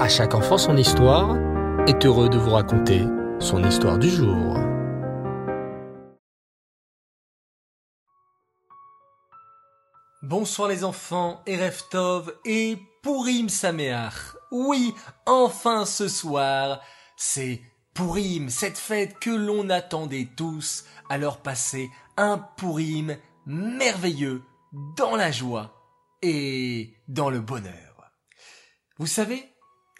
À chaque enfant son histoire est heureux de vous raconter son histoire du jour. Bonsoir les enfants, et Tov et Pourim Sameach. Oui, enfin ce soir, c'est Pourim, cette fête que l'on attendait tous, alors passer un Pourim merveilleux dans la joie et dans le bonheur. Vous savez,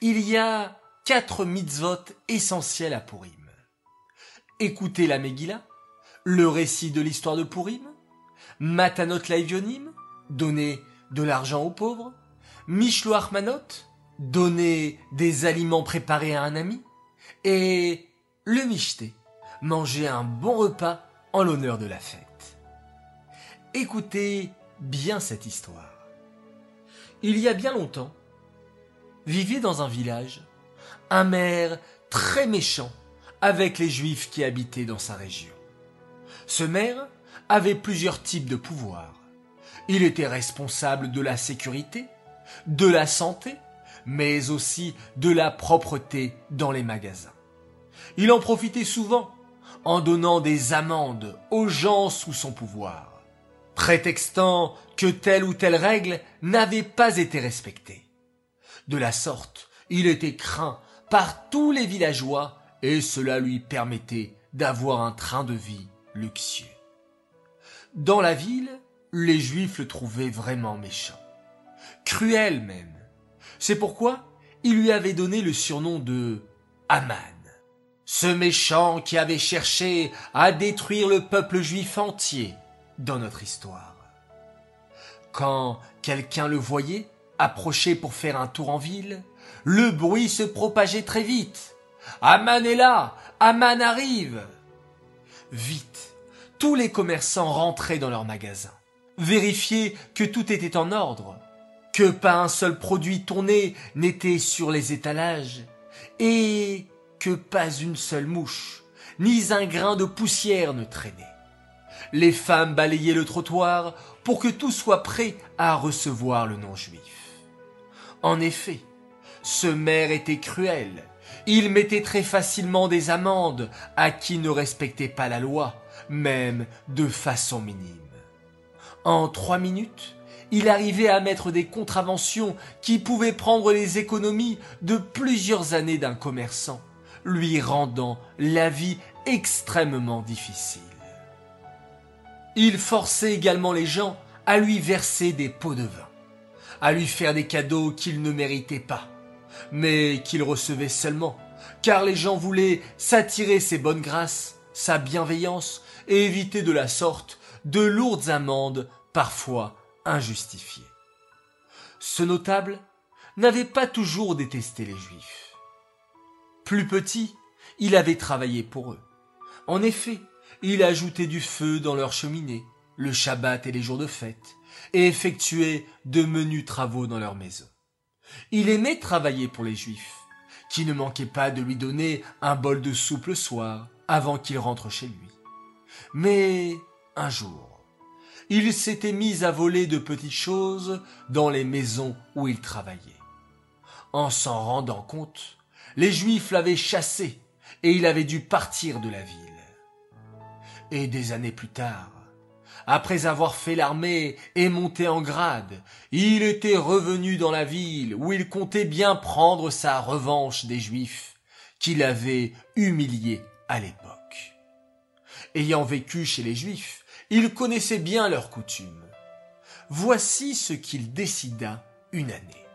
il y a quatre mitzvot essentiels à Pourim. Écoutez la Megillah, le récit de l'histoire de Pourim, Matanot Laivionim, donner de l'argent aux pauvres, Mishloach Manot, donner des aliments préparés à un ami, et le Mishté, manger un bon repas en l'honneur de la fête. Écoutez bien cette histoire. Il y a bien longtemps, vivait dans un village un maire très méchant avec les juifs qui habitaient dans sa région. Ce maire avait plusieurs types de pouvoirs. Il était responsable de la sécurité, de la santé, mais aussi de la propreté dans les magasins. Il en profitait souvent en donnant des amendes aux gens sous son pouvoir, prétextant que telle ou telle règle n'avait pas été respectée. De la sorte, il était craint par tous les villageois et cela lui permettait d'avoir un train de vie luxueux. Dans la ville, les Juifs le trouvaient vraiment méchant. Cruel même. C'est pourquoi il lui avait donné le surnom de Aman. Ce méchant qui avait cherché à détruire le peuple juif entier dans notre histoire. Quand quelqu'un le voyait approcher pour faire un tour en ville, le bruit se propageait très vite. Aman est là, Aman arrive. Vite, tous les commerçants rentraient dans leurs magasins vérifier que tout était en ordre, que pas un seul produit tourné n'était sur les étalages, et que pas une seule mouche, ni un grain de poussière ne traînait. Les femmes balayaient le trottoir pour que tout soit prêt à recevoir le non-juif. En effet, ce maire était cruel. Il mettait très facilement des amendes à qui ne respectait pas la loi, même de façon minime. En trois minutes, il arrivait à mettre des contraventions qui pouvaient prendre les économies de plusieurs années d'un commerçant, lui rendant la vie extrêmement difficile. Il forçait également les gens à lui verser des pots de vin, à lui faire des cadeaux qu'il ne méritait pas, mais qu'il recevait seulement, car les gens voulaient s'attirer ses bonnes grâces, sa bienveillance, et éviter de la sorte de lourdes amendes, parfois injustifiées. Ce notable n'avait pas toujours détesté les Juifs. Plus petit, il avait travaillé pour eux. En effet, il ajoutait du feu dans leurs cheminées, le Shabbat et les jours de fête, et effectuait de menus travaux dans leur maison. Il aimait travailler pour les Juifs, qui ne manquaient pas de lui donner un bol de soupe le soir avant qu'il rentre chez lui. Mais un jour, il s'était mis à voler de petites choses dans les maisons où il travaillait. En s'en rendant compte, les Juifs l'avaient chassé et il avait dû partir de la ville. Et des années plus tard, après avoir fait l'armée et monté en grade, il était revenu dans la ville où il comptait bien prendre sa revanche des Juifs qu'il avait humiliés à l'époque. Ayant vécu chez les Juifs, il connaissait bien leurs coutumes. Voici ce qu'il décida une année.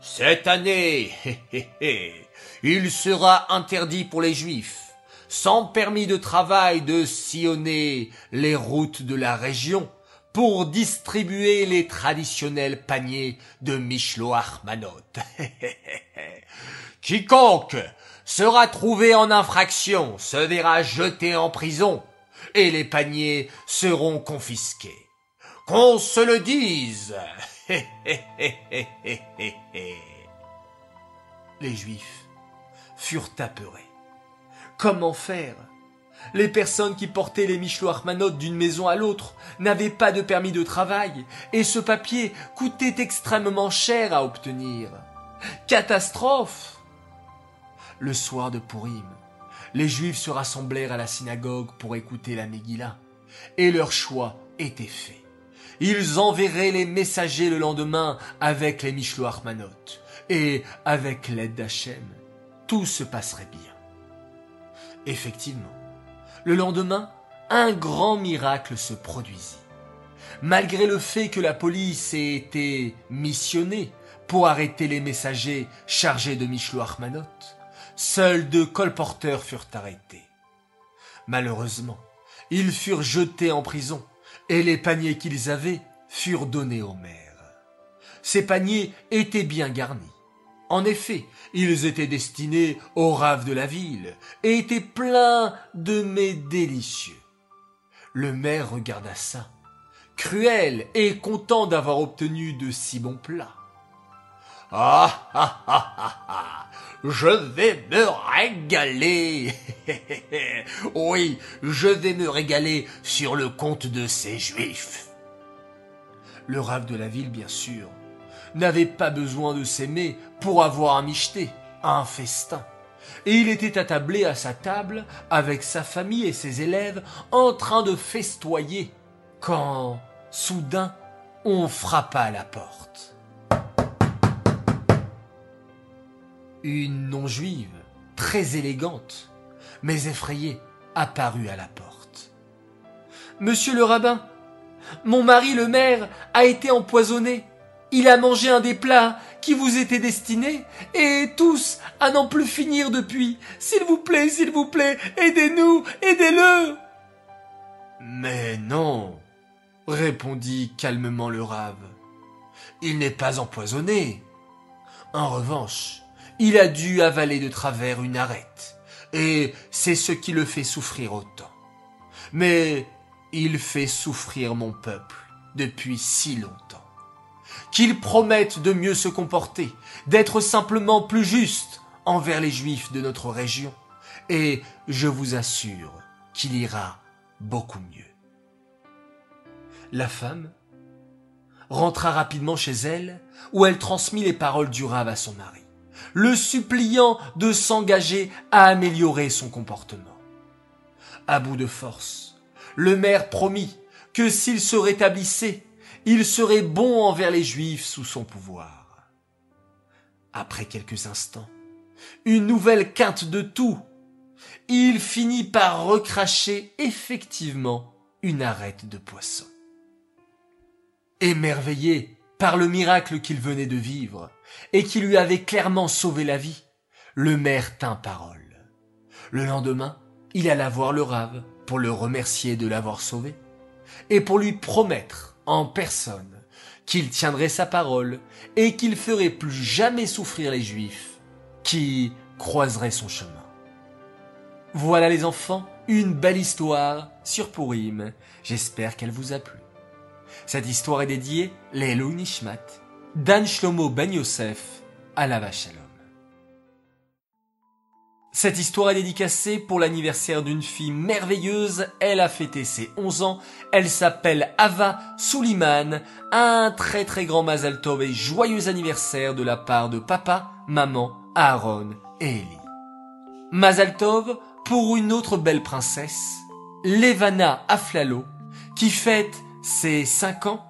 Cette année, il sera interdit pour les Juifs, sans permis de travail, de sillonner les routes de la région pour distribuer les traditionnels paniers de Mishloach Manot. Quiconque sera trouvé en infraction se verra jeté en prison et les paniers seront confisqués. Qu'on se le dise. les Juifs furent apeurés. Comment faire? Les personnes qui portaient les Michelot Armanot d'une maison à l'autre n'avaient pas de permis de travail, et ce papier coûtait extrêmement cher à obtenir. Catastrophe Le soir de Purim, les Juifs se rassemblèrent à la synagogue pour écouter la Megillah, et leur choix était fait. Ils enverraient les messagers le lendemain avec les Mishloach et avec l'aide d'Hachem, tout se passerait bien. Effectivement, le lendemain, un grand miracle se produisit. Malgré le fait que la police ait été missionnée pour arrêter les messagers chargés de Mishloach Manot, seuls deux colporteurs furent arrêtés. Malheureusement, ils furent jetés en prison et les paniers qu'ils avaient furent donnés aux maires. Ces paniers étaient bien garnis. En effet, ils étaient destinés aux raves de la ville et étaient pleins de mets délicieux. Le maire regarda ça, cruel et content d'avoir obtenu de si bons plats. Ah ah ah ah ah Je vais me régaler Oui, je vais me régaler sur le compte de ces juifs. Le rave de la ville, bien sûr, n'avait pas besoin de s'aimer pour avoir un micheté, un festin. Et il était attablé à sa table avec sa famille et ses élèves en train de festoyer quand, soudain, on frappa à la porte. Une non-juive, très élégante, mais effrayée, apparut à la porte. Monsieur le rabbin, mon mari le maire a été empoisonné. Il a mangé un des plats qui vous étaient destinés, et tous à n'en plus finir depuis. S'il vous plaît, s'il vous plaît, aidez-nous, aidez-le. Mais non, répondit calmement le rave. Il n'est pas empoisonné. En revanche, il a dû avaler de travers une arête, et c'est ce qui le fait souffrir autant. Mais il fait souffrir mon peuple depuis si longtemps. Qu'il promette de mieux se comporter, d'être simplement plus juste envers les juifs de notre région, et je vous assure qu'il ira beaucoup mieux. La femme rentra rapidement chez elle, où elle transmit les paroles du rave à son mari, le suppliant de s'engager à améliorer son comportement. À bout de force, le maire promit que s'il se rétablissait, il serait bon envers les Juifs sous son pouvoir. Après quelques instants, une nouvelle quinte de tout. Il finit par recracher effectivement une arête de poisson. Émerveillé par le miracle qu'il venait de vivre et qui lui avait clairement sauvé la vie, le maire tint parole. Le lendemain, il alla voir le rave pour le remercier de l'avoir sauvé et pour lui promettre en personne qu'il tiendrait sa parole et qu'il ferait plus jamais souffrir les juifs qui croiseraient son chemin. Voilà les enfants, une belle histoire sur Purim. J'espère qu'elle vous a plu. Cette histoire est dédiée Lelo Nishmat, Dan Shlomo Ben Yosef, à la Shalom. Cette histoire est dédicacée pour l'anniversaire d'une fille merveilleuse. Elle a fêté ses 11 ans. Elle s'appelle Ava Suliman. Un très très grand Mazal Tov et joyeux anniversaire de la part de papa, maman, Aaron et Ellie. Mazal Tov pour une autre belle princesse, Levana Aflalo, qui fête ses 5 ans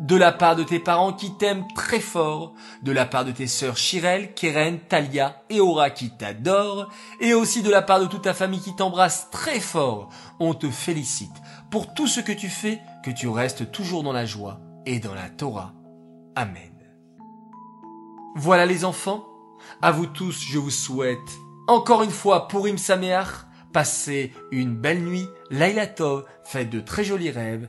de la part de tes parents qui t'aiment très fort, de la part de tes sœurs Chirel, Keren, Talia et Aura qui t'adorent, et aussi de la part de toute ta famille qui t'embrasse très fort. On te félicite pour tout ce que tu fais, que tu restes toujours dans la joie et dans la Torah. Amen. Voilà les enfants, à vous tous je vous souhaite encore une fois Purim Sameach, passez une belle nuit, Laila Tov, faites de très jolis rêves,